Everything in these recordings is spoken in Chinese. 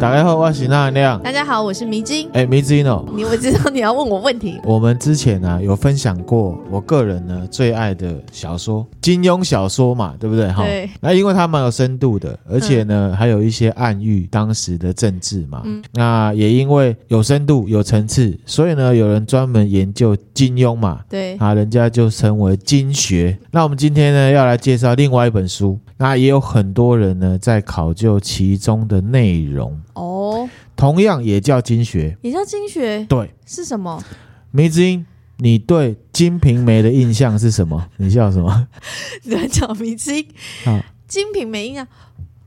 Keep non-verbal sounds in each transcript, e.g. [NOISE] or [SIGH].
大家好，我是那亮。大家好，我是迷之音。哎，迷津哦，你我知道你要问我问题。我们之前呢、啊、有分享过，我个人呢最爱的小说，金庸小说嘛，对不对？哈，对。那因为它蛮有深度的，而且呢、嗯、还有一些暗喻当时的政治嘛。嗯。那也因为有深度、有层次，所以呢有人专门研究金庸嘛。对。啊，人家就称为金学。那我们今天呢要来介绍另外一本书，那也有很多人呢在考究其中的内容。哦，同样也叫金学，也叫金学，对，是什么？梅之英，你对《金瓶梅》的印象是什么？你笑什么？[LAUGHS] 你在叫梅之音啊，《金瓶梅》印象。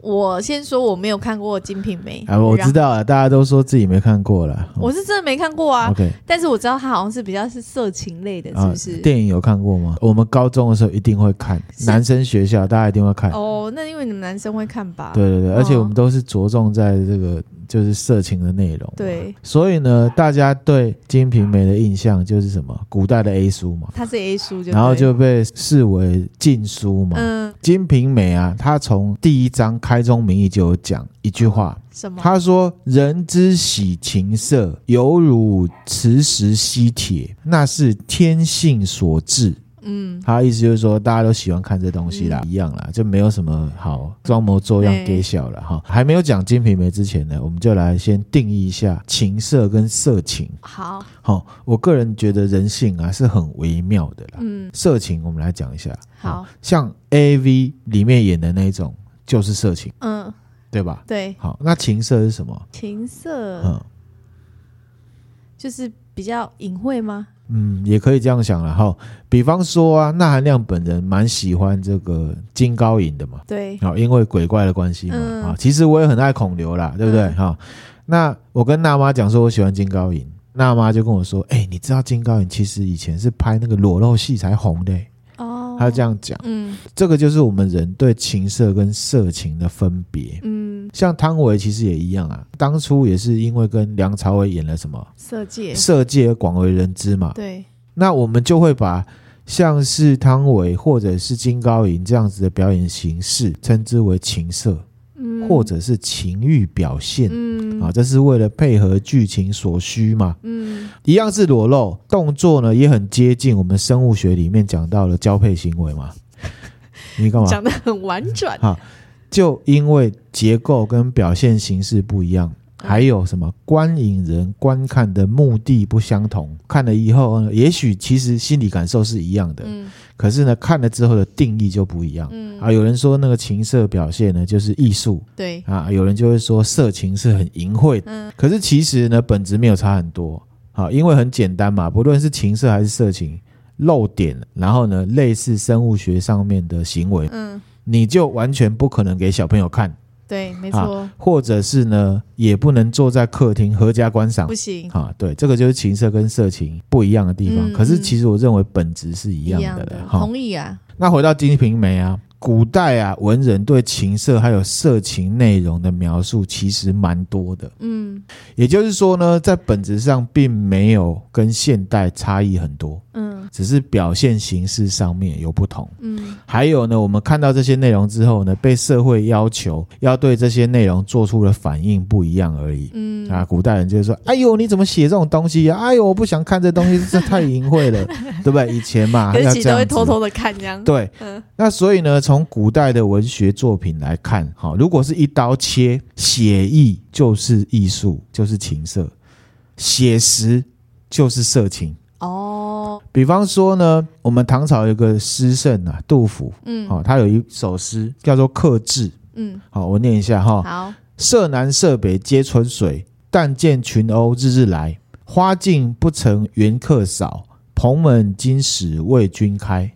我先说我没有看过《金瓶梅》啊，我知道了，大家都说自己没看过了。我是真的没看过啊。OK，但是我知道它好像是比较是色情类的，是不是？啊、电影有看过吗？我们高中的时候一定会看，男生学校大家一定会看。哦，那因为你们男生会看吧？对对对，而且我们都是着重在这个。就是色情的内容，对，所以呢，大家对《金瓶梅》的印象就是什么？古代的 A 书嘛，它是 A 书就，然后就被视为禁书嘛。嗯，《金瓶梅》啊，它从第一章开宗明义就有讲一句话，什么？他说：“人之喜情色，犹如磁石吸铁，那是天性所致。”嗯，他的意思就是说，大家都喜欢看这东西啦，嗯、一样啦，就没有什么好装模作样给小了哈。还没有讲《金瓶梅》之前呢，我们就来先定义一下情色跟色情。好，好，我个人觉得人性啊是很微妙的啦。嗯，色情我们来讲一下。好，像 AV 里面演的那种就是色情。嗯，对吧？对。好，那情色是什么？情色，嗯，就是比较隐晦吗？嗯，也可以这样想了哈。比方说啊，那含亮本人蛮喜欢这个金高银的嘛。对，好，因为鬼怪的关系嘛。啊、嗯，其实我也很爱孔刘啦，对不对？哈、嗯，那我跟娜妈讲说我喜欢金高银，娜妈就跟我说：“哎、欸，你知道金高银其实以前是拍那个裸露戏才红的、欸。”哦，他这样讲。嗯，这个就是我们人对情色跟色情的分别。嗯。像汤唯其实也一样啊，当初也是因为跟梁朝伟演了什么？色戒，色戒而广为人知嘛。对，那我们就会把像是汤唯或者是金高银这样子的表演形式称之为情色，嗯，或者是情欲表现，嗯，啊，这是为了配合剧情所需嘛，嗯，一样是裸露动作呢，也很接近我们生物学里面讲到的交配行为嘛。你干嘛？[LAUGHS] 讲的很婉转。啊。就因为结构跟表现形式不一样，还有什么观影人观看的目的不相同，看了以后呢，也许其实心理感受是一样的，嗯，可是呢，看了之后的定义就不一样，嗯。啊，有人说那个情色表现呢就是艺术，对。啊，有人就会说色情是很淫秽，嗯，可是其实呢本质没有差很多，啊，因为很简单嘛，不论是情色还是色情，漏点，然后呢类似生物学上面的行为，嗯。你就完全不可能给小朋友看，对，没错、啊，或者是呢，也不能坐在客厅合家观赏，不行啊。对，这个就是情色跟色情不一样的地方。嗯、可是其实我认为本质是一样的了。同意啊。那回到《金瓶梅》啊。古代啊，文人对情色还有色情内容的描述其实蛮多的。嗯，也就是说呢，在本质上并没有跟现代差异很多。嗯，只是表现形式上面有不同。嗯，还有呢，我们看到这些内容之后呢，被社会要求要对这些内容做出的反应不一样而已。嗯，啊，古代人就是说：“哎呦，你怎么写这种东西呀？哎呦，我不想看这东西，这太淫秽了，对不对？”以前嘛，可是都会偷偷的看这样。对，嗯，那所以呢，从从古代的文学作品来看，哈，如果是一刀切，写意就是艺术，就是情色；写实就是色情。哦，比方说呢，我们唐朝有个诗圣啊，杜甫，嗯，好，他有一首诗叫做《客至》，嗯，好，我念一下哈。好，舍南舍北皆春水，但见群鸥日日来。花径不成缘客少，蓬门今始为君开。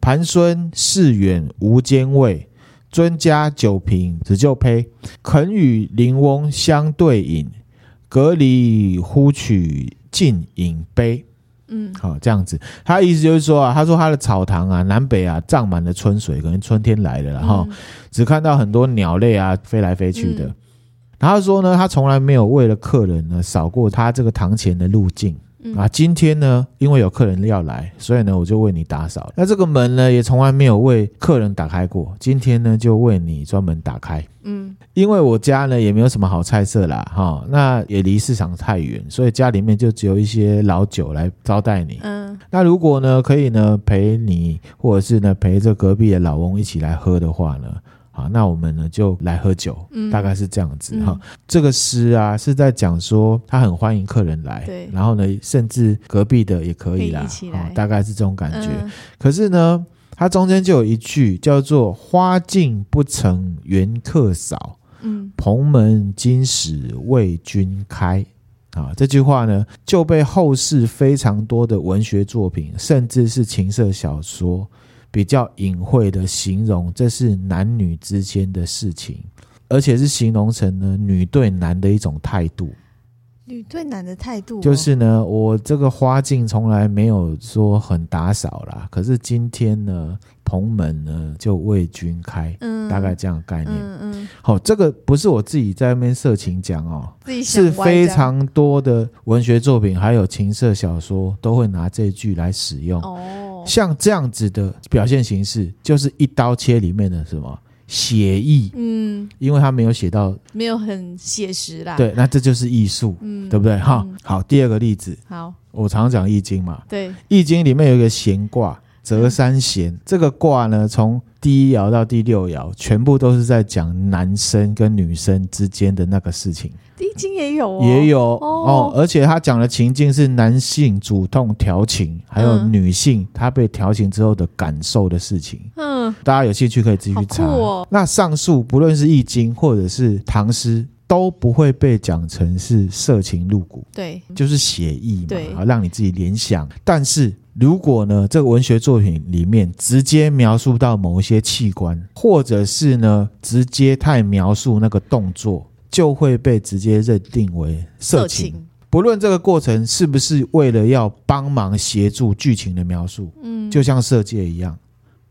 盘孙市远无兼味，尊家酒瓶只就胚。肯与邻翁相对饮，隔篱呼取尽饮杯。嗯，好，这样子，他的意思就是说啊，他说他的草堂啊，南北啊，涨满了春水，可能春天来了，然后只看到很多鸟类啊飞来飞去的。然后说呢，他从来没有为了客人呢扫过他这个堂前的路径。嗯、啊，今天呢，因为有客人要来，所以呢，我就为你打扫。那这个门呢，也从来没有为客人打开过，今天呢，就为你专门打开。嗯，因为我家呢也没有什么好菜色啦，哈、哦，那也离市场太远，所以家里面就只有一些老酒来招待你。嗯，那如果呢，可以呢陪你，或者是呢陪着隔壁的老翁一起来喝的话呢？好，那我们呢就来喝酒，嗯、大概是这样子哈、嗯。这个诗啊是在讲说他很欢迎客人来，对，然后呢，甚至隔壁的也可以啦，可以大概是这种感觉、嗯。可是呢，它中间就有一句叫做“花径不曾缘客扫，嗯，蓬门今始为君开”。啊，这句话呢就被后世非常多的文学作品，甚至是情色小说。比较隐晦的形容，这是男女之间的事情，而且是形容成呢女对男的一种态度。女对男的态度、哦，就是呢，我这个花径从来没有说很打扫啦，可是今天呢，蓬门呢就为君开，嗯，大概这样的概念。嗯嗯。好，这个不是我自己在那边色情讲哦，是非常多的文学作品还有情色小说都会拿这句来使用。哦。像这样子的表现形式，就是一刀切里面的什么写意，嗯，因为他没有写到，没有很写实啦，对，那这就是艺术，嗯，对不对？哈、嗯，好，第二个例子，好，我常常讲易经嘛，对，易经里面有一个闲卦，泽三贤，这个卦呢，从第一爻到第六爻，全部都是在讲男生跟女生之间的那个事情。易经也有、哦，也有哦，哦，而且他讲的情境是男性主动调情，还有女性她被调情之后的感受的事情。嗯，大家有兴趣可以自己去查。哦、那上述不论是易经或者是唐诗，都不会被讲成是色情露骨，对，就是写意嘛，对，让你自己联想。但是如果呢，这个文学作品里面直接描述到某一些器官，或者是呢，直接太描述那个动作。就会被直接认定为色情，不论这个过程是不是为了要帮忙协助剧情的描述，嗯，就像色戒一样，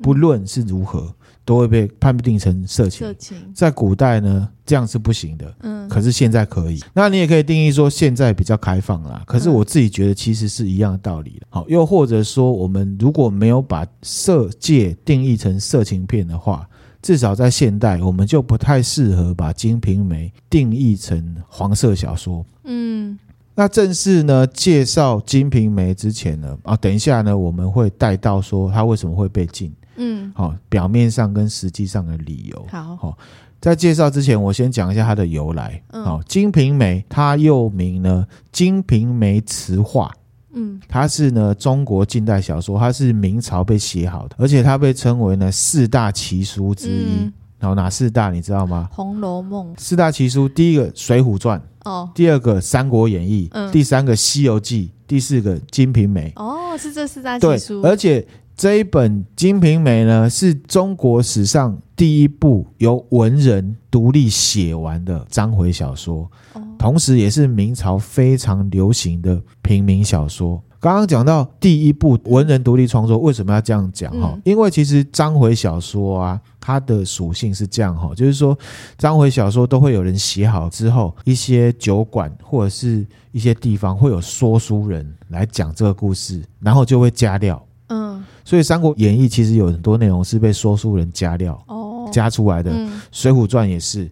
不论是如何，都会被判定成色情。色情在古代呢，这样是不行的，嗯，可是现在可以。那你也可以定义说，现在比较开放啦。可是我自己觉得，其实是一样的道理。好，又或者说，我们如果没有把色戒定义成色情片的话。至少在现代，我们就不太适合把《金瓶梅》定义成黄色小说。嗯，那正式呢介绍《金瓶梅》之前呢，啊，等一下呢，我们会带到说它为什么会被禁。嗯，好，表面上跟实际上的理由。好，好，在介绍之前，我先讲一下它的由来。好，《金瓶梅》它又名呢《金瓶梅词话》。嗯，它是呢中国近代小说，它是明朝被写好的，而且它被称为呢四大奇书之一。嗯、然后哪四大你知道吗？《红楼梦》四大奇书，第一个《水浒传》哦，第二个《三国演义》嗯，第三个《西游记》，第四个《金瓶梅》哦，是这四大奇书。对，而且这一本《金瓶梅》呢，是中国史上第一部由文人独立写完的章回小说。哦同时，也是明朝非常流行的平民小说。刚刚讲到第一部文人独立创作，为什么要这样讲？哈、嗯，因为其实章回小说啊，它的属性是这样哈，就是说章回小说都会有人写好之后，一些酒馆或者是一些地方会有说书人来讲这个故事，然后就会加料。嗯，所以《三国演义》其实有很多内容是被说书人加料哦加出来的，嗯《水浒传》也是。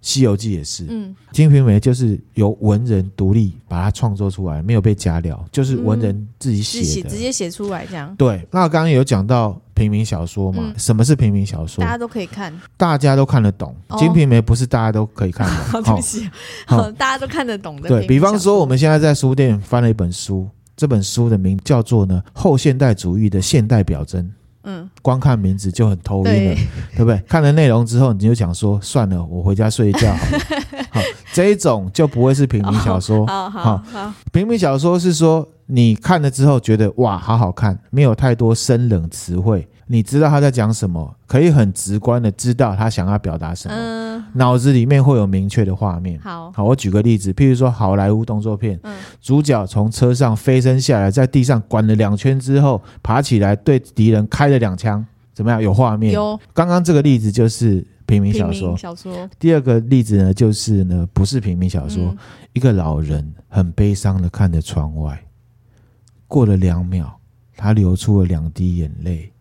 《西游记》也是，嗯，《金瓶梅》就是由文人独立把它创作出来，没有被加料，就是文人自己写的，直接写出来这样。对，那刚刚有讲到平民小说嘛、嗯？什么是平民小说？大家都可以看，大家都看得懂。哦《金瓶梅》不是大家都可以看懂，[LAUGHS] 对不起，好，[LAUGHS] 大家都看得懂的。对，比方说，我们现在在书店翻了一本书，这本书的名叫做呢《后现代主义的现代表征》。嗯，光看名字就很头晕了对，对不对？[LAUGHS] 看了内容之后，你就想说算了，我回家睡一觉好了。[LAUGHS] 好，这一种就不会是平民小说。好好好，平民小说是说你看了之后觉得哇，好好看，没有太多生冷词汇。你知道他在讲什么，可以很直观的知道他想要表达什么，嗯，脑子里面会有明确的画面。好，好，我举个例子，譬如说好莱坞动作片，嗯，主角从车上飞身下来，在地上滚了两圈之后，爬起来对敌人开了两枪，怎么样？有画面。有。刚刚这个例子就是平民小说。小说。第二个例子呢，就是呢，不是平民小说，嗯，一个老人很悲伤的看着窗外。过了两秒，他流出了两滴眼泪，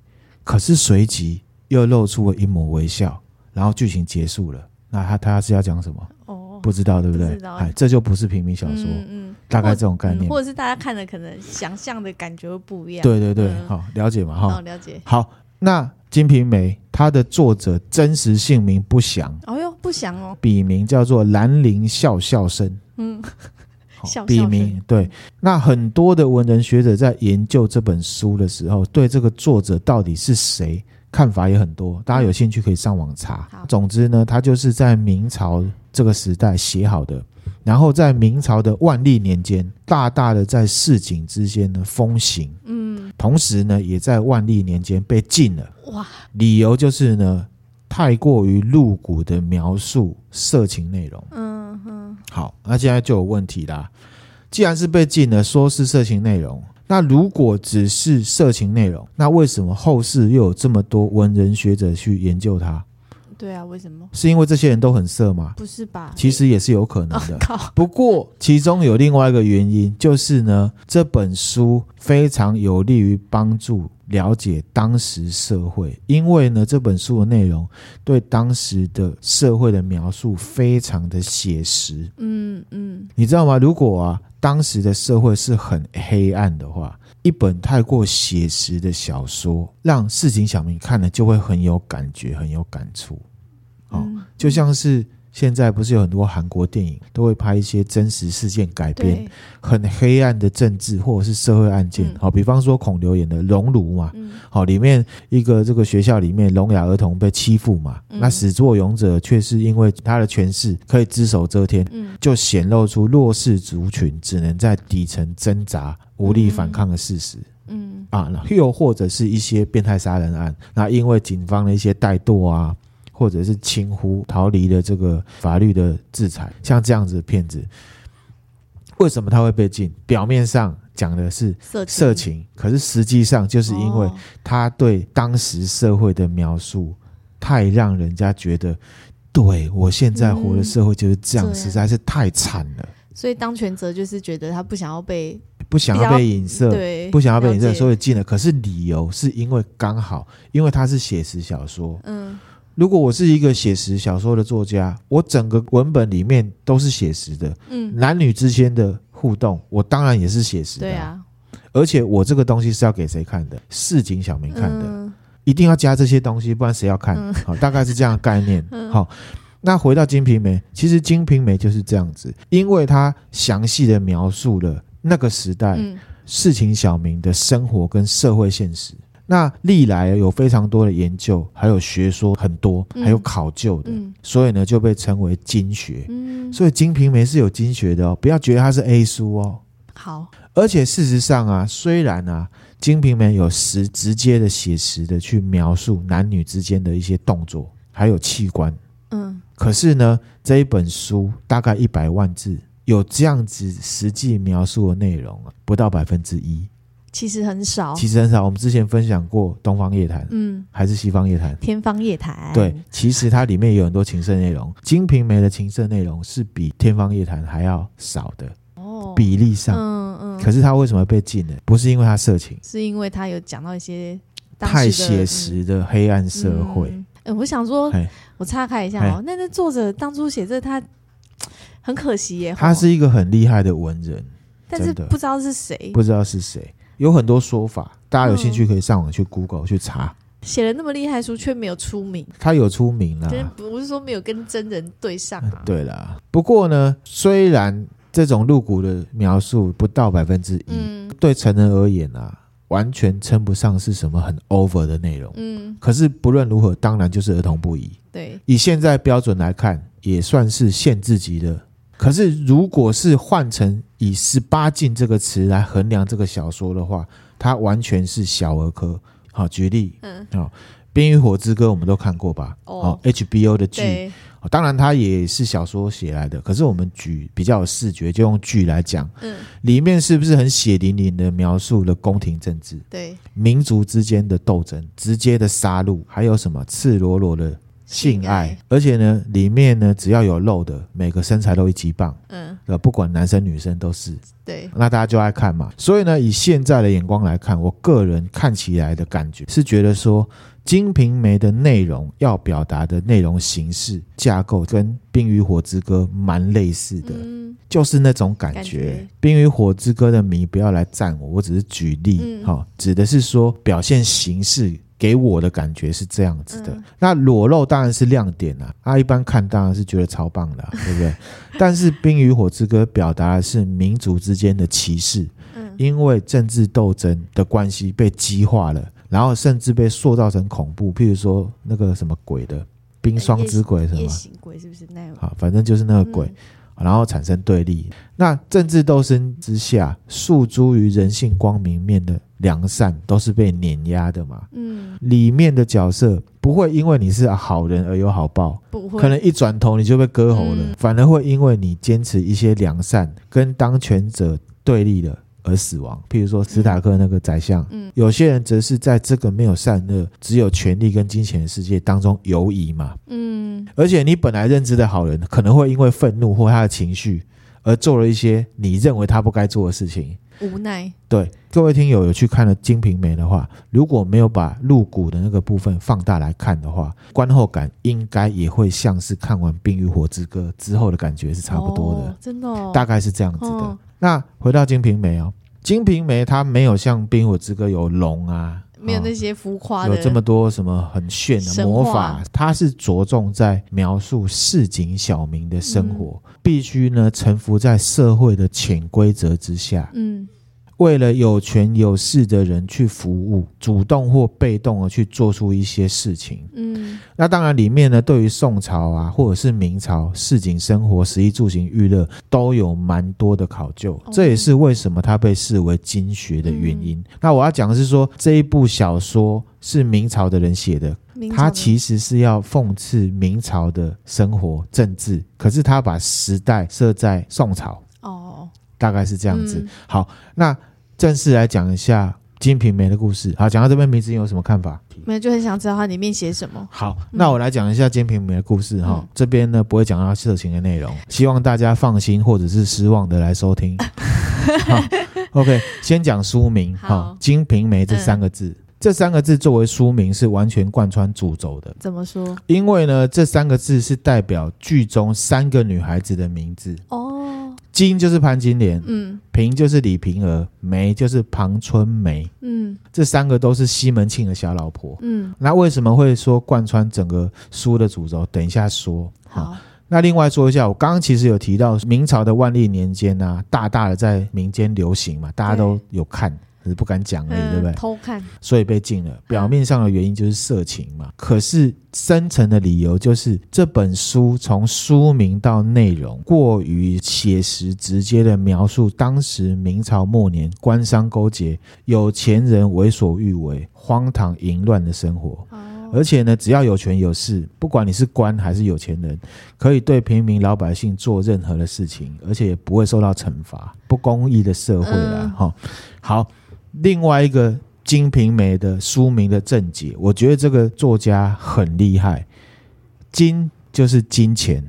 可是随即又露出了一抹微笑，然后剧情结束了。那他他是要讲什么？哦，不知道对不对？哎，这就不是平民小说，嗯，嗯，大概这种概念，或者是大家看的可能想象的感觉会不一样。对对对，嗯、好，了解嘛哈。好，了解。好，那《金瓶梅》它的作者真实姓名不详。哦哟，不详哦。笔名叫做兰陵笑笑生。嗯。[LAUGHS] 笔名对，那很多的文人学者在研究这本书的时候，对这个作者到底是谁，看法也很多。大家有兴趣可以上网查。总之呢，它就是在明朝这个时代写好的，然后在明朝的万历年间，大大的在市井之间呢风行。嗯，同时呢，也在万历年间被禁了。哇，理由就是呢，太过于露骨的描述色情内容。嗯。好，那现在就有问题啦。既然是被禁了，说是色情内容，那如果只是色情内容，那为什么后世又有这么多文人学者去研究它？对啊，为什么？是因为这些人都很色吗？不是吧？其实也是有可能的。[LAUGHS] 哦、不过其中有另外一个原因，就是呢，这本书非常有利于帮助。了解当时社会，因为呢，这本书的内容对当时的社会的描述非常的写实。嗯嗯，你知道吗？如果啊，当时的社会是很黑暗的话，一本太过写实的小说，让市井小民看了就会很有感觉，很有感触。哦，就像是。现在不是有很多韩国电影都会拍一些真实事件改编，很黑暗的政治或者是社会案件，好，比方说孔刘演的《熔炉》嘛，好，里面一个这个学校里面聋哑儿童被欺负嘛，那始作俑者却是因为他的权势可以只手遮天，就显露出弱势族群只能在底层挣扎、无力反抗的事实。嗯。啊，又或者是一些变态杀人案，那因为警方的一些怠惰啊。或者是轻忽逃离了这个法律的制裁，像这样子的骗子，为什么他会被禁？表面上讲的是色情，色情，可是实际上就是因为他对当时社会的描述太让人家觉得，对我现在活的社会就是这样，嗯、实在是太惨了。所以当权者就是觉得他不想要被不想要被影射，对，不想要被影射，所以禁了。可是理由是因为刚好，因为他是写实小说，嗯。如果我是一个写实小说的作家，我整个文本里面都是写实的，嗯，男女之间的互动，我当然也是写实的，对啊。而且我这个东西是要给谁看的？市井小民看的，嗯，一定要加这些东西，不然谁要看？好，嗯，大概是这样的概念。[LAUGHS] 好，那回到《金瓶梅》，其实《金瓶梅》就是这样子，因为它详细的描述了那个时代市井小民的生活跟社会现实。那历来有非常多的研究，还有学说很多，还有考究的，嗯、所以呢就被称为经学。嗯、所以《金瓶梅》是有经学的哦，不要觉得它是 A 书哦。好，而且事实上啊，虽然啊，《金瓶梅》有实直接的写实的去描述男女之间的一些动作，还有器官，嗯，可是呢，这一本书大概一百万字，有这样子实际描述的内容啊，不到百分之一。其实很少，其实很少。我们之前分享过《东方夜谭》，嗯，还是《西方夜谭》？《天方夜谭》对，其实它里面有很多情色内容，《金瓶梅》的情色内容是比《天方夜谭》还要少的哦，比例上，嗯嗯。可是它为什么被禁呢？不是因为它色情，是因为它有讲到一些太写实的黑暗社会。哎，我想说，我岔开一下哦，那那作者当初写这，他很可惜耶，他是一个很厉害的文人，但是不知道是谁，不知道是谁。有很多说法，大家有兴趣可以上网去 Google 去查。写了那么厉害书，却没有出名。他有出名了，不是说没有跟真人对上啊。对了，不过呢，虽然这种露骨的描述不到百分之一，嗯，对成人而言啊，完全称不上是什么很 over 的内容。嗯，可是不论如何，当然就是儿童不宜。对，以现在标准来看，也算是限制级的。可是，如果是换成以十八禁这个词来衡量这个小说的话，它完全是小儿科。好，举例，嗯，好，《冰与火之歌》我们都看过吧？哦，HBO 的剧，当然它也是小说写来的。可是我们举比较有视觉，就用剧来讲，嗯，里面是不是很血淋淋的描述了宫廷政治？对，民族之间的斗争，直接的杀戮，还有什么赤裸裸的性爱，而且呢，里面呢只要有露的，每个身材都一级棒，嗯，呃，不管男生女生都是，对，那大家就爱看嘛。所以呢，以现在的眼光来看，我个人看起来的感觉是觉得说，《金瓶梅》的内容要表达的内容形式架构跟《冰与火之歌》蛮类似的，嗯，就是那种感觉。感觉《冰与火之歌》的迷不要来赞我，我只是举例，哈、嗯，指的是说表现形式。给我的感觉是这样子的，嗯、那裸露当然是亮点啊，啊，一般看当然是觉得超棒的、啊，[LAUGHS] 对不对？但是《冰与火之歌》表达的是民族之间的歧视，嗯，因为政治斗争的关系被激化了，然后甚至被塑造成恐怖，譬如说那个什么鬼的冰霜之鬼什么，夜行鬼是不是那样？好，反正就是那个鬼。嗯然后产生对立，那政治斗争之下，诉诸于人性光明面的良善都是被碾压的嘛。嗯，里面的角色不会因为你是好人而有好报，不会，可能一转头你就被割喉了，嗯，反而会因为你坚持一些良善，跟当权者对立了。而死亡，譬如说史塔克那个宰相，嗯，有些人则是在这个没有善恶、只有权力跟金钱的世界当中游移嘛，嗯，而且你本来认知的好人，可能会因为愤怒或他的情绪而做了一些你认为他不该做的事情，无奈。对，各位听友有去看了《金瓶梅》的话，如果没有把露骨的那个部分放大来看的话，观后感应该也会像是看完《冰与火之歌》之后的感觉是差不多的，哦、真的、哦，大概是这样子的。哦那回到《金瓶梅》哦，《金瓶梅》它没有像《冰火之歌》有龙啊，没有那些浮夸，有这么多什么很炫的魔法，它是着重在描述市井小民的生活，嗯、必须呢臣服在社会的潜规则之下。嗯。为了有权有势的人去服务，主动或被动的去做出一些事情。嗯，那当然里面呢，对于宋朝啊，或者是明朝市井生活、食衣住行娱乐都有蛮多的考究。哦，这也是为什么它被视为经学的原因。嗯，那我要讲的是说，这一部小说是明朝的人写的，他其实是要讽刺明朝的生活政治，可是他把时代设在宋朝。哦，大概是这样子。嗯，好，那。正式来讲一下《金瓶梅》的故事。好，讲到这边，明子有什么看法？没有，就很想知道它里面写什么。好，那我来讲一下《金瓶梅》的故事哈、嗯。这边呢不会讲到色情的内容，希望大家放心或者是失望的来收听。[LAUGHS] 好，OK，先讲书名哈，《金瓶梅》这三个字、嗯，这三个字作为书名是完全贯穿主轴的。怎么说？因为呢，这三个字是代表剧中三个女孩子的名字。哦。金就是潘金莲，嗯，平就是李瓶儿，梅就是庞春梅，嗯，这三个都是西门庆的小老婆，嗯，那为什么会说贯穿整个书的主轴？等一下说。好，那另外说一下，我刚刚其实有提到明朝的万历年间啊，大大的在民间流行嘛，大家都有看。只是不敢讲而已，对不对？偷看，所以被禁了。表面上的原因就是色情嘛，可是深层的理由就是这本书从书名到内容过于写实，直接的描述当时明朝末年官商勾结、有钱人为所欲为、荒唐淫乱的生活。而且呢，只要有权有势，不管你是官还是有钱人，可以对平民老百姓做任何的事情，而且也不会受到惩罚。不公义的社会啦，哈，好。另外一个《金瓶梅》的书名的正解，我觉得这个作家很厉害。金就是金钱，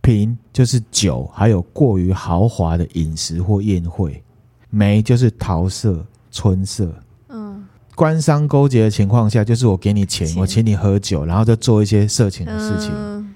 瓶就是酒，还有过于豪华的饮食或宴会。梅就是桃色、春色。嗯，官商勾结的情况下，就是我给你钱，钱，我请你喝酒，然后再做一些色情的事情。嗯，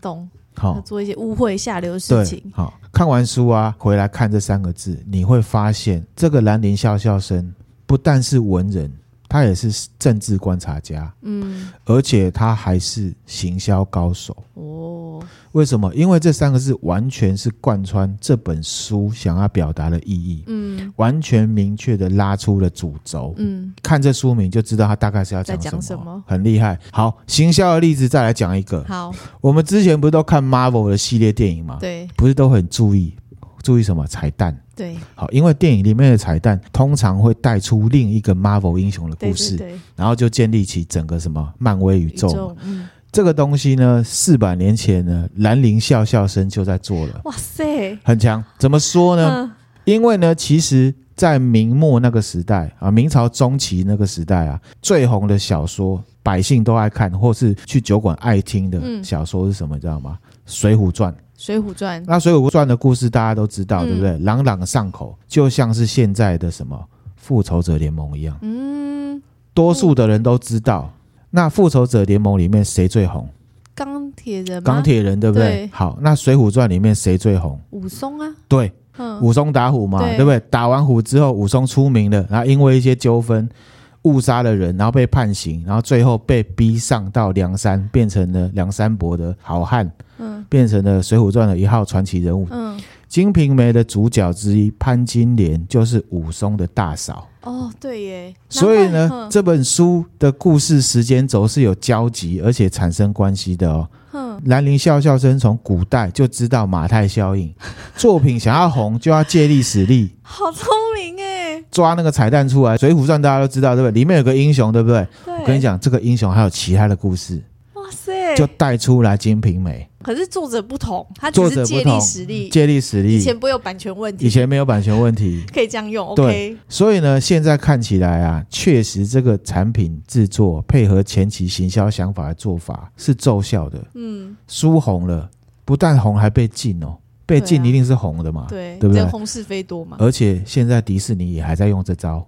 懂。好，做一些污秽下流的事情。好，看完书啊，回来看这三个字，你会发现这个兰陵笑笑生不但是文人，他也是政治观察家。嗯，而且他还是行销高手。哦，为什么？因为这三个字完全是贯穿这本书想要表达的意义。嗯，完全明确的拉出了主轴。嗯，看这书名就知道他大概是要讲什么，什么，很厉害。好，行销的例子再来讲一个。好，我们之前不是都看 Marvel 的系列电影吗？对，不是都很注意注意什么彩蛋？对，好，因为电影里面的彩蛋通常会带出另一个 Marvel 英雄的故事，对对对，然后就建立起整个什么漫威宇宙，宇宙。嗯，这个东西呢，四百年前呢，兰陵笑笑生就在做了。哇塞，很强。怎么说呢？嗯，因为呢，其实在明末那个时代啊，明朝中期那个时代啊，最红的小说，百姓都爱看，或是去酒馆爱听的小说是什么？你知道吗？《水浒传》。《水浒传》那《水浒传》的故事大家都知道，对不对？朗朗上口，就像是现在的什么《复仇者联盟》一样。嗯，多数的人都知道。那《复仇者联盟》里面谁最红？钢铁人。钢铁人对不对？对。好，那《水浒传》里面谁最红？武松啊。对。武松打虎嘛，对，对不对？打完虎之后，武松出名了，然后因为一些纠纷误杀了人，然后被判刑，然后最后被逼上到梁山，变成了梁山伯的好汉，嗯，变成了《水浒传》的一号传奇人物。嗯，《金瓶梅》的主角之一潘金莲就是武松的大嫂。哦，对耶。所以呢，这本书的故事时间轴是有交集，而且产生关系的哦。兰陵笑笑生从古代就知道马太效应，作品想要红就要借力使力，[LAUGHS] 好聪明哎！抓那个彩蛋出来，《水浒传》大家都知道对不对？里面有个英雄对不对？对。我跟你讲，这个英雄还有其他的故事。哇塞！就带出来《金瓶梅》。可是作者不同，他只是借力使力，借力使力。以前不会有版权问题，以前没有版权问题，可以这样用。对，OK。所以呢，现在看起来啊，确实这个产品制作配合前期行销想法的做法是奏效的。嗯，书红了，不但红，还被禁哦。被禁一定是红的嘛？对，对不对？红是非多嘛。而且现在迪士尼也还在用这招，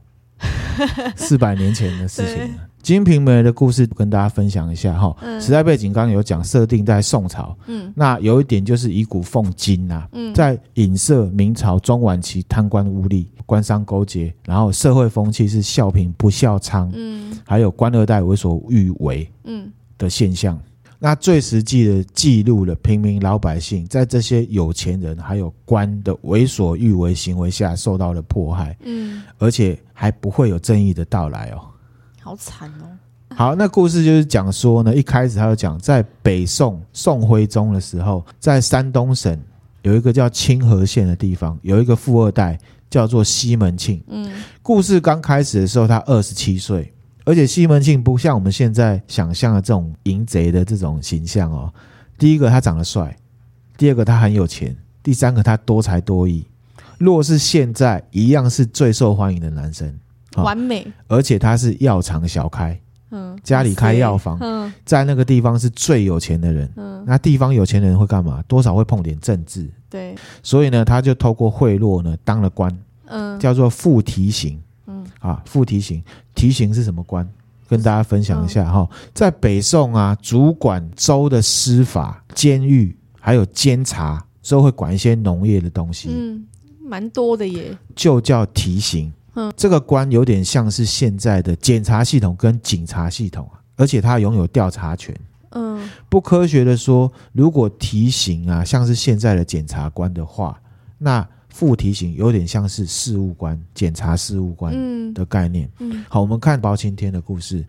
[LAUGHS] 四百年前的事情。《金瓶梅》的故事跟大家分享一下哈，时代背景刚刚有讲，设定在宋朝，嗯，那有一点就是以古奉今呐，嗯，在影射明朝中晚期贪官污吏、官商勾结，然后社会风气是笑贫不笑娼，嗯，还有官二代为所欲为，嗯的现象，那最实际的记录了平民老百姓在这些有钱人还有官的为所欲为行为下受到了迫害，嗯，而且还不会有正义的到来哦。好惨哦！[LAUGHS] 好，那故事就是讲说呢，一开始他就讲，在北宋宋徽宗的时候，在山东省有一个叫清河县的地方，有一个富二代叫做西门庆。嗯，故事刚开始的时候，他二十七岁，而且西门庆不像我们现在想象的这种淫贼的这种形象哦。第一个，他长得帅；第二个，他很有钱；第三个，他多才多艺。若是现在一样，是最受欢迎的男生。完美，而且他是药厂小开，嗯，家里开药房，嗯，在那个地方是最有钱的人，嗯，那地方有钱人会干嘛？多少会碰点政治，对，所以呢，他就透过贿赂呢当了官，嗯，叫做副提刑，嗯，啊，副提刑，提刑是什么官？跟大家分享一下哈，在北宋啊，主管州的司法、监狱还有监察，都会管一些农业的东西，嗯，蛮多的耶，就叫提刑。嗯，这个官有点像是现在的检察系统跟警察系统啊，而且他拥有调查权。嗯，不科学的说，如果提刑啊，像是现在的检察官的话，那副提刑有点像是事务官、检察事务官的概念。嗯，好，我们看包青天的故事。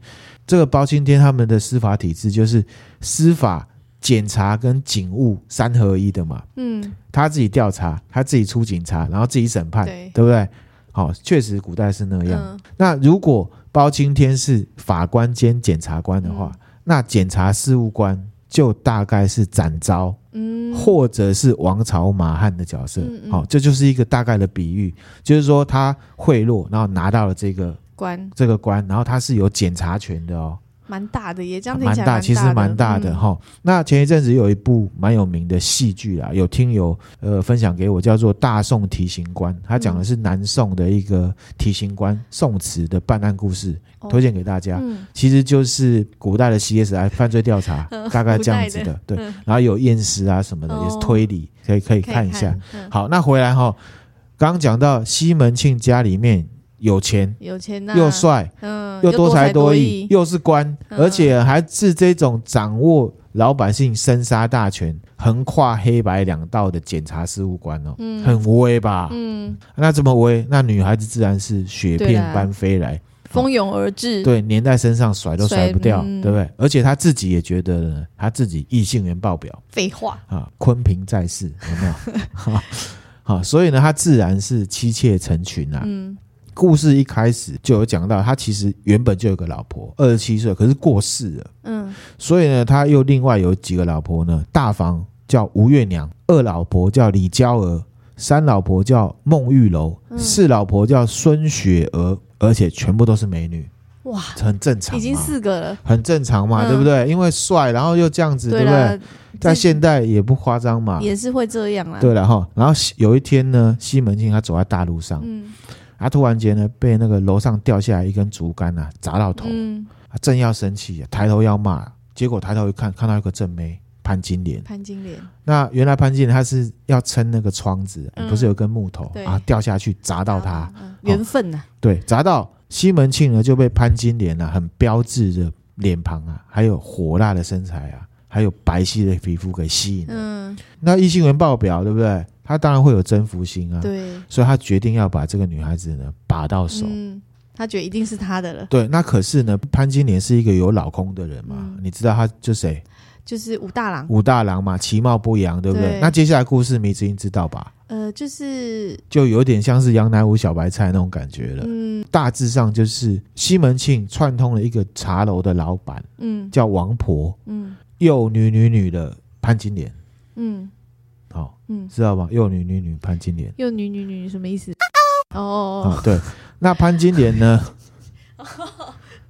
这个包青天他们的司法体制就是司法、检察跟警务三合一的嘛。嗯，他自己调查，他自己出警察，然后自己审判，对，对不对？好，确实古代是那样。嗯、那如果包青天是法官兼检察官的话，嗯、那检察事务官就大概是展昭，嗯，或者是王朝马汉的角色。嗯嗯、好，这就是一个大概的比喻，就是说他贿赂，然后拿到了这个官，这个官，然后他是有检查权的哦。蛮大的耶，这样听起来蛮大，大，其实蛮大的哈。嗯、那前一阵子有一部蛮有名的戏剧啊，有听友呃分享给我，叫做《大宋提刑官》，他讲的是南宋的一个提刑官宋慈的办案故事，哦、推荐给大家。嗯、其实就是古代的 CSI 犯罪调查，[LAUGHS] 嗯、大概这样子的。的对，嗯、然后有验尸啊什么的，哦、也是推理，可以可以看一下。嗯、好，那回来哈，刚刚讲到西门庆家里面。有钱，有钱又帅，嗯，又多才多艺，又是官，而且还是这种掌握老百姓生杀大权、横跨黑白两道的检察事务官哦，嗯，很威吧？嗯，那这么威，那女孩子自然是雪片般飞来，蜂拥而至，对，粘在身上甩都甩不掉，对不对？而且他自己也觉得呢，他自己异性缘爆表，废话。啊，昆平在世有没有？[LAUGHS] 好，好，所以呢，他自然是妻妾成群啊，嗯。故事一开始就有讲到，他其实原本就有个老婆，二十七岁，可是过世了。嗯，所以呢，他又另外有几个老婆呢？大房叫吴月娘，二老婆叫李娇娥，三老婆叫孟玉楼，嗯、四老婆叫孙雪娥，而且全部都是美女。哇，很正常，已经四个了，很正常嘛，嗯、对不对？因为帅，然后又这样子，对，对不对？在现代也不夸张嘛，也是会这样啊。对了哈，然后有一天呢，西门庆他走在大路上，嗯，他突然间呢被那个楼上掉下来一根竹竿啊砸到头，嗯，正要生气，抬头要骂，结果抬头一看，看到一个正妹潘金莲，潘金莲。那原来潘金莲她是要撑那个窗子，嗯、不是有根木头啊掉下去砸到他，缘分呐，对，砸到。西门庆呢，就被潘金莲啊很标致的脸庞啊，还有火辣的身材啊，还有白皙的皮肤给吸引。嗯，那异性缘爆表，对不对？他当然会有征服心啊。对，所以他决定要把这个女孩子呢把到手。嗯，他觉得一定是他的了。对，那可是呢，潘金莲是一个有老公的人嘛，嗯、你知道他就谁？就是武大郎。武大郎嘛，其貌不扬，对不对？对，那接下来故事迷之音知道吧？呃，就是就有点像是杨乃武小白菜那种感觉了。嗯，大致上就是西门庆串通了一个茶楼的老板，嗯，叫王婆，嗯，幼女女女的潘金莲，嗯，好，嗯，知道吧？幼女女女潘金莲，幼女女女什么意思？[LAUGHS] 哦，哦，对，那潘金莲呢？[LAUGHS]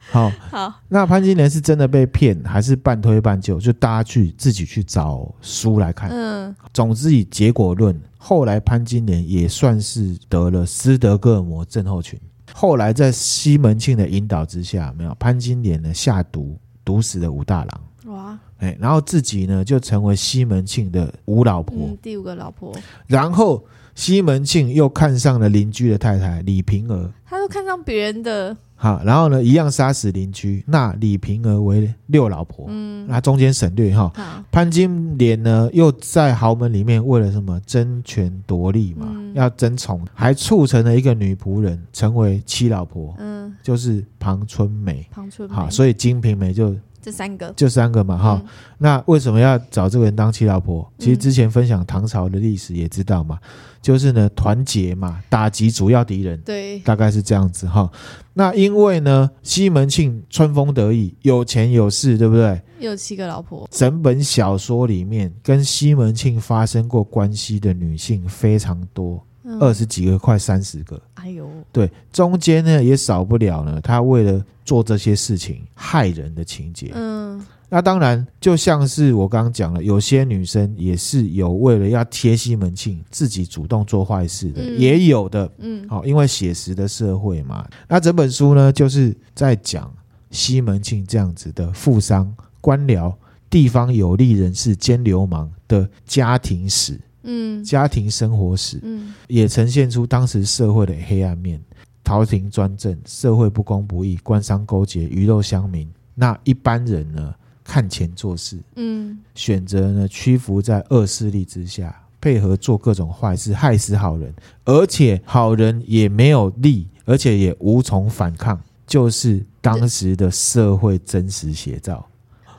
好好，那潘金莲是真的被骗，还是半推半就？就大家去自己去找书来看。嗯，总之以结果论。后来潘金莲也算是得了斯德哥尔摩症候群。后来在西门庆的引导之下，没有潘金莲呢下毒毒死了武大郎。哇！哎，然后自己呢就成为西门庆的五老婆，嗯，第五个老婆。然后西门庆又看上了邻居的太太李瓶儿，他都看上别人的。好，然后呢，一样杀死邻居，那李瓶儿为六老婆。嗯，那中间省略哈。潘金莲呢，又在豪门里面为了什么争权夺利嘛，嗯、要争宠，还促成了一个女仆人成为七老婆。嗯，就是庞春梅。庞春梅。好，所以《金瓶梅》就。这三个就三个嘛，哈、嗯。那为什么要找这个人当七老婆？其实之前分享唐朝的历史也知道嘛，就是呢团结嘛，打击主要敌人，对，大概是这样子哈。那因为呢，西门庆春风得意，有钱有势，对不对？有七个老婆。整本小说里面跟西门庆发生过关系的女性非常多。二十几个，快三十个。哎呦，对，中间呢也少不了呢。他为了做这些事情害人的情节。嗯，那当然，就像是我刚刚讲了，有些女生也是有为了要贴西门庆，自己主动做坏事的，嗯、也有的。嗯，好，因为写实的社会嘛。那整本书呢，就是在讲西门庆这样子的富商、官僚、地方有利人士兼流氓的家庭史。嗯，家庭生活史，嗯，也呈现出当时社会的黑暗面，朝廷专政，社会不公不义，官商勾结，鱼肉乡民。那一般人呢，看钱做事，嗯，选择呢屈服在恶势力之下，配合做各种坏事，害死好人，而且好人也没有力，而且也无从反抗，就是当时的社会真实写照。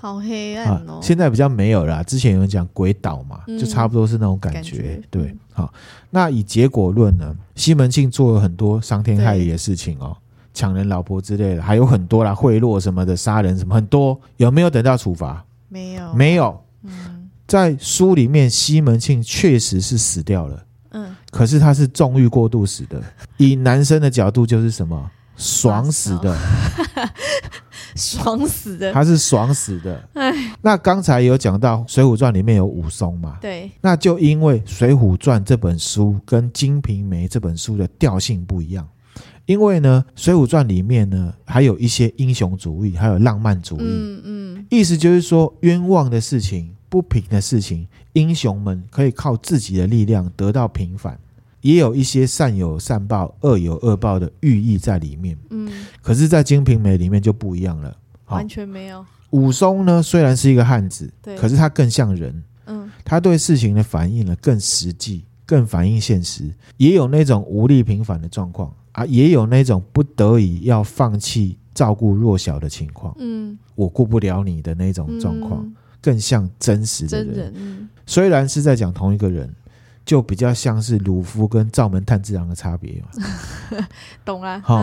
好黑暗哦！现在比较没有啦，之前有人讲鬼岛嘛，就差不多是那种感觉。对，好，那以结果论呢，西门庆做了很多伤天害理的事情哦，抢人老婆之类的，还有很多啦，贿赂什么的，杀人什么很多，有没有等到处罚？没有，没有。嗯，在书里面，西门庆确实是死掉了。嗯，可是他是纵欲过度死的。以男生的角度，就是什么？爽死的。[LAUGHS] 爽死的，他是爽死的。哎，那刚才有讲到《水浒传》里面有武松嘛？对，那就因为《水浒传》这本书跟《金瓶梅》这本书的调性不一样。因为呢，《水浒传》里面呢还有一些英雄主义，还有浪漫主义。嗯嗯，意思就是说，冤枉的事情、不平的事情，英雄们可以靠自己的力量得到平反。也有一些善有善报、恶有恶报的寓意在里面。嗯，可是，在《金瓶梅》里面就不一样了，完全没有。武松呢，虽然是一个汉子，对，可是他更像人。嗯，他对事情的反应呢更实际，更反映现实。也有那种无力平反的状况啊，也有那种不得已要放弃照顾弱小的情况。嗯，我顾不了你的那种状况，嗯、更像真实的人。真人，嗯、虽然是在讲同一个人。就比较像是鲁夫跟灶门炭治郎的差别嘛，[LAUGHS] 懂了。好，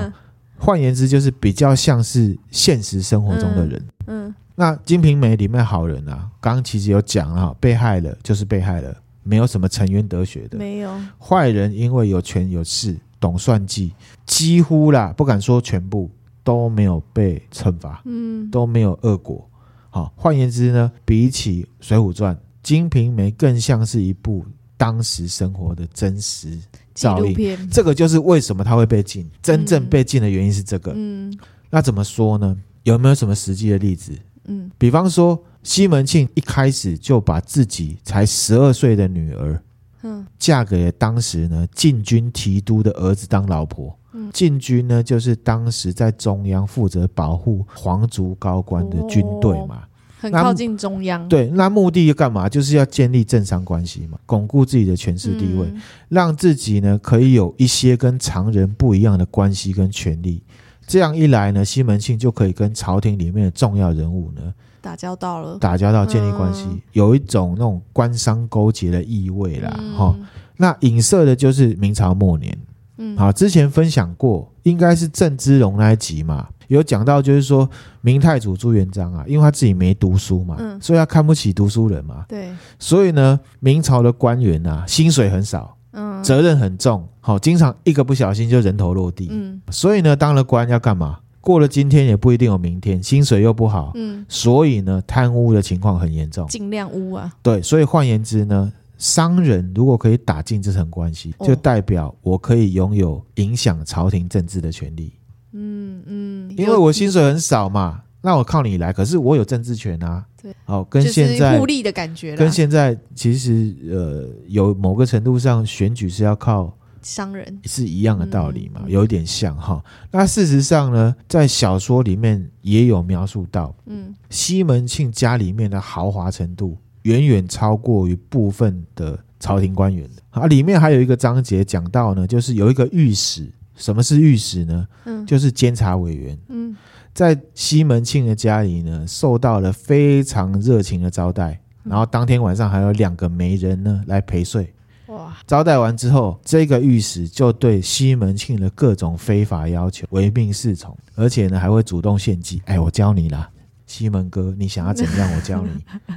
换言之就是比较像是现实生活中的人。嗯，嗯，那《金瓶梅》里面好人啊，刚刚其实有讲啊，被害了就是被害了，没有什么沉冤得雪的，没有坏人，因为有权有势，懂算计，几乎啦，不敢说全部都没有被惩罚，嗯，都没有恶果。好，换言之呢，比起《水浒传》，《金瓶梅》更像是一部当时生活的真实照应。这个就是为什么他会被禁，真正被禁的原因是这个。嗯，那怎么说呢？有没有什么实际的例子？嗯，比方说西门庆一开始就把自己才十二岁的女儿，嗯，嫁给了当时呢禁军提督的儿子当老婆。嗯，禁军呢就是当时在中央负责保护皇族高官的军队嘛。靠近中央，对，那目的要干嘛？就是要建立政商关系嘛，巩固自己的权势地位，嗯，让自己呢可以有一些跟常人不一样的关系跟权利。这样一来呢，西门庆就可以跟朝廷里面的重要人物呢打交道了，打交道，建立关系，嗯，有一种那种官商勾结的意味啦。哈，嗯，那影射的就是明朝末年。嗯，好，之前分享过，应该是郑芝龙那一集嘛。有讲到，就是说明太祖朱元璋啊，因为他自己没读书嘛，嗯，所以他看不起读书人嘛，对，所以呢，明朝的官员啊，薪水很少，嗯，责任很重，好，经常一个不小心就人头落地，嗯，所以呢，当了官要干嘛？过了今天也不一定有明天，薪水又不好，嗯，所以呢，贪污的情况很严重，尽量污啊，对，所以换言之呢，商人如果可以打进这层关系，就代表我可以拥有影响朝廷政治的权利。嗯嗯，因为我薪水很少嘛，那我靠你来，可是我有政治权啊。对，好，跟现在互利的感觉，跟现在其实呃有某个程度上选举是要靠商人是一样的道理嘛，有一点像哈。那事实上呢，在小说里面也有描述到，嗯，西门庆家里面的豪华程度远远超过于部分的朝廷官员的。啊，里面还有一个章节讲到呢，就是有一个御史。什么是御史呢？嗯，就是监察委员。嗯，在西门庆的家里呢，受到了非常热情的招待，然后当天晚上还有两个媒人呢来陪睡。哇！招待完之后，这个御史就对西门庆的各种非法要求唯命是从，而且呢还会主动献计。哎，我教你啦，西门哥，你想要怎样？[LAUGHS] 我教你。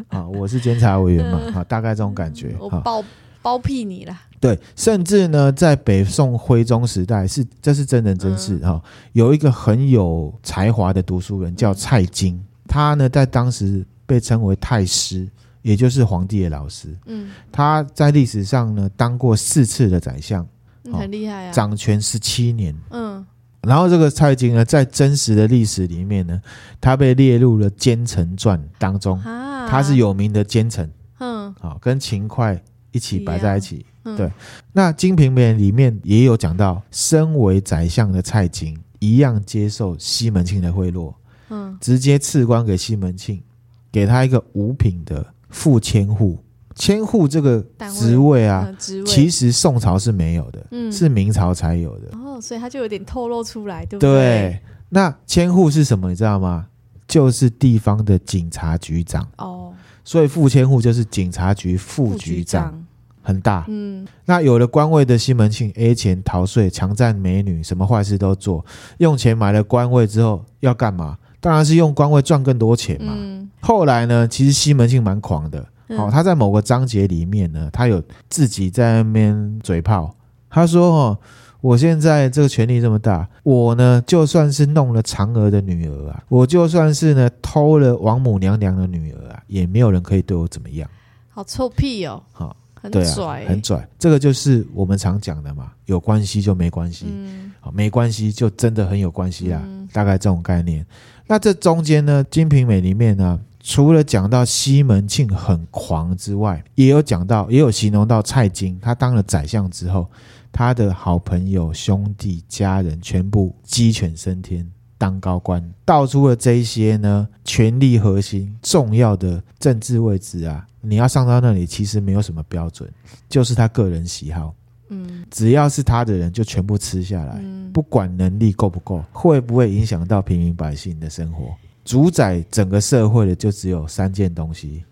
啊，我是监察委员嘛，啊，大概这种感觉。我包包庇你啦。对，甚至呢，在北宋徽宗时代，是这是真人真事哈、嗯。有一个很有才华的读书人叫蔡京，他呢在当时被称为太师，也就是皇帝的老师。嗯，他在历史上呢当过四次的宰相，很厉害啊，掌权十七年。嗯，然后这个蔡京呢，在真实的历史里面呢，他被列入了奸臣传当中，啊他是有名的奸臣。嗯，好，跟秦桧一起摆在一起。对，那《金瓶梅》里面也有讲到，身为宰相的蔡京一样接受西门庆的贿赂，嗯，直接赐官给西门庆，给他一个五品的副千户。千户这个职位啊，呃、职位其实宋朝是没有的，嗯，是明朝才有的。哦，所以他就有点透露出来，对不对？对，那千户是什么？你知道吗？就是地方的警察局长。哦，所以副千户就是警察局副局长。很大，嗯，那有了官位的西门庆，A 钱逃税、强占美女，什么坏事都做。用钱买了官位之后要干嘛？当然是用官位赚更多钱嘛。嗯、后来呢，其实西门庆蛮狂的，好、哦，他在某个章节里面呢，他有自己在那边嘴炮，他说：“哦，我现在这个权力这么大，我呢就算是弄了嫦娥的女儿啊，我就算是呢偷了王母娘娘的女儿啊，也没有人可以对我怎么样。”好臭屁哦！好、哦。对啊，很拽，这个就是我们常讲的嘛，有关系就没关系，嗯，好，没关系就真的很有关系啦，嗯，大概这种概念。那这中间呢，《金瓶梅》里面呢，除了讲到西门庆很狂之外，也有讲到，也有形容到蔡京，他当了宰相之后，他的好朋友、兄弟、家人全部鸡犬升天。当高官，道出了这一些呢，权力核心重要的政治位置啊，你要上到那里，其实没有什么标准，就是他个人喜好。嗯，只要是他的人，就全部吃下来，不管能力够不够，会不会影响到平民百姓的生活，主宰整个社会的就只有三件东西：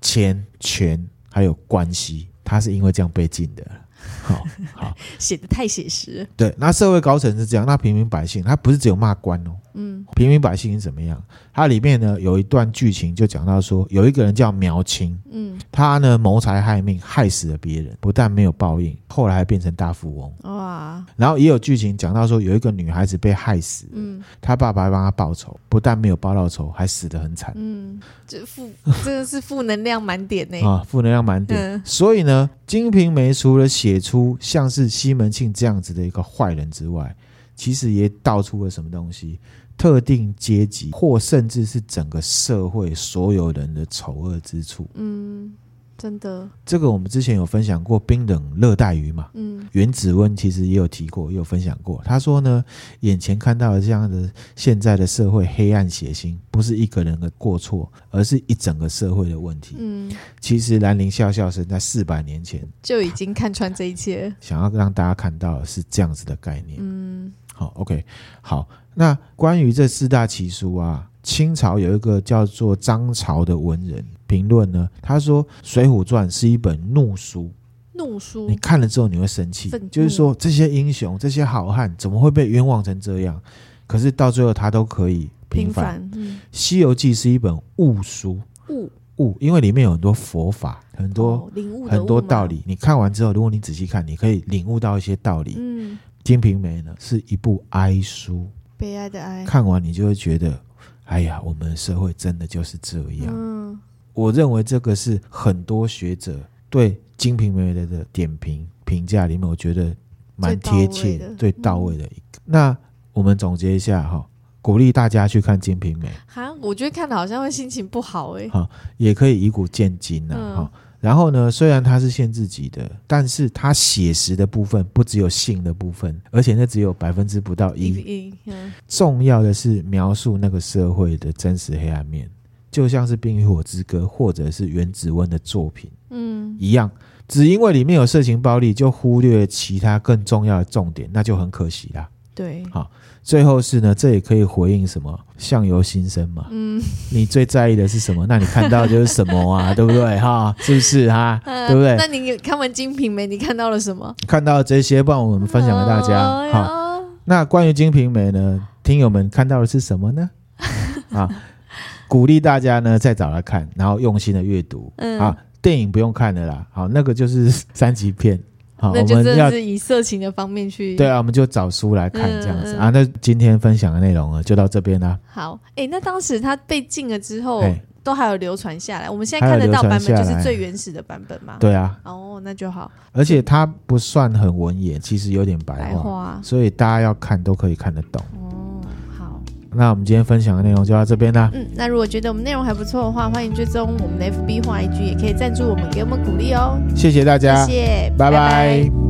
钱、权，还有关系。他是因为这样被禁的。好好，[LAUGHS] 写的太写实。对，那社会高层是这样，那平民百姓他不是只有骂官哦。嗯，平民百姓是怎么样？它里面呢有一段剧情就讲到说，有一个人叫苗青，嗯，他呢谋财害命，害死了别人，不但没有报应，后来还变成大富翁。哇！然后也有剧情讲到说，有一个女孩子被害死，嗯，他爸爸还帮他报仇，不但没有报到仇，还死得很惨。嗯，这负真的是负能量满点呢 [LAUGHS] 啊，负能量满点。嗯、所以呢，《金瓶梅》除了写出像是西门庆这样子的一个坏人之外，其实也道出了什么东西？特定阶级，或甚至是整个社会所有人的丑恶之处。嗯，真的。这个我们之前有分享过冰冷热带鱼嘛？嗯，原子温其实也有提过，也有分享过。他说呢，眼前看到的这样的现在的社会黑暗血腥，不是一个人的过错，而是一整个社会的问题。嗯，其实兰陵笑笑生在四百年前就已经看穿这一切，想要让大家看到的是这样子的概念。嗯，好，OK，好。那关于这四大奇书啊，清朝有一个叫做张潮的文人评论呢，他说《水浒传》是一本怒书，怒书，你看了之后你会生气，就是说这些英雄、这些好汉怎么会被冤枉成这样？可是到最后他都可以平反。《嗯、西游记》是一本悟书，悟悟，因为里面有很多佛法，很多、哦、领悟很多道理。你看完之后，如果你仔细看，你可以领悟到一些道理。嗯，《金瓶梅》呢是一部哀书。悲哀的哀，看完你就会觉得，哎呀，我们的社会真的就是这样。嗯，我认为这个是很多学者对《金瓶梅》的点评评价里面，我觉得蛮贴切、最到位的一个。嗯、那我们总结一下哈，鼓励大家去看《金瓶梅》。哈，我觉得看的好像会心情不好哎。好，也可以以古鉴今呐。哈。然后呢，虽然它是限制级的，但是它写实的部分不只有性的部分，而且那只有百分之不到一。重要的是描述那个社会的真实黑暗面，就像是《冰与火之歌》或者是原子温的作品，嗯，一样。只因为里面有色情暴力，就忽略其他更重要的重点，那就很可惜啦。对，好。最后是呢，这也可以回应什么？相由心生嘛。嗯，你最在意的是什么？那你看到的就是什么啊？[LAUGHS] 对不对？哈，是不是哈？对不对？那你看完《金瓶梅》，你看到了什么？看到了这些，不然我们分享给大家。好，那关于《金瓶梅》呢，听友们看到的是什么呢？[LAUGHS] 啊，鼓励大家呢再找来看，然后用心的阅读。嗯，啊，电影不用看了啦。好，那个就是三级片。好，那就真的是以色情的方面去。对啊，我们就找书来看这样子、嗯嗯、啊。那今天分享的内容呢，就到这边啦。好，哎、欸，那当时他被禁了之后，都还有流传下来。我们现在看得到版本就是最原始的版本嘛？对啊。哦，那就好。而且它不算很文言，其实有点白话，白话所以大家要看都可以看得懂。那我们今天分享的内容就到这边啦。嗯，那如果觉得我们内容还不错的话，欢迎追踪我们的 FB 或 IG，也可以赞助我们，给我们鼓励哦。谢谢大家，谢谢，拜拜。拜拜。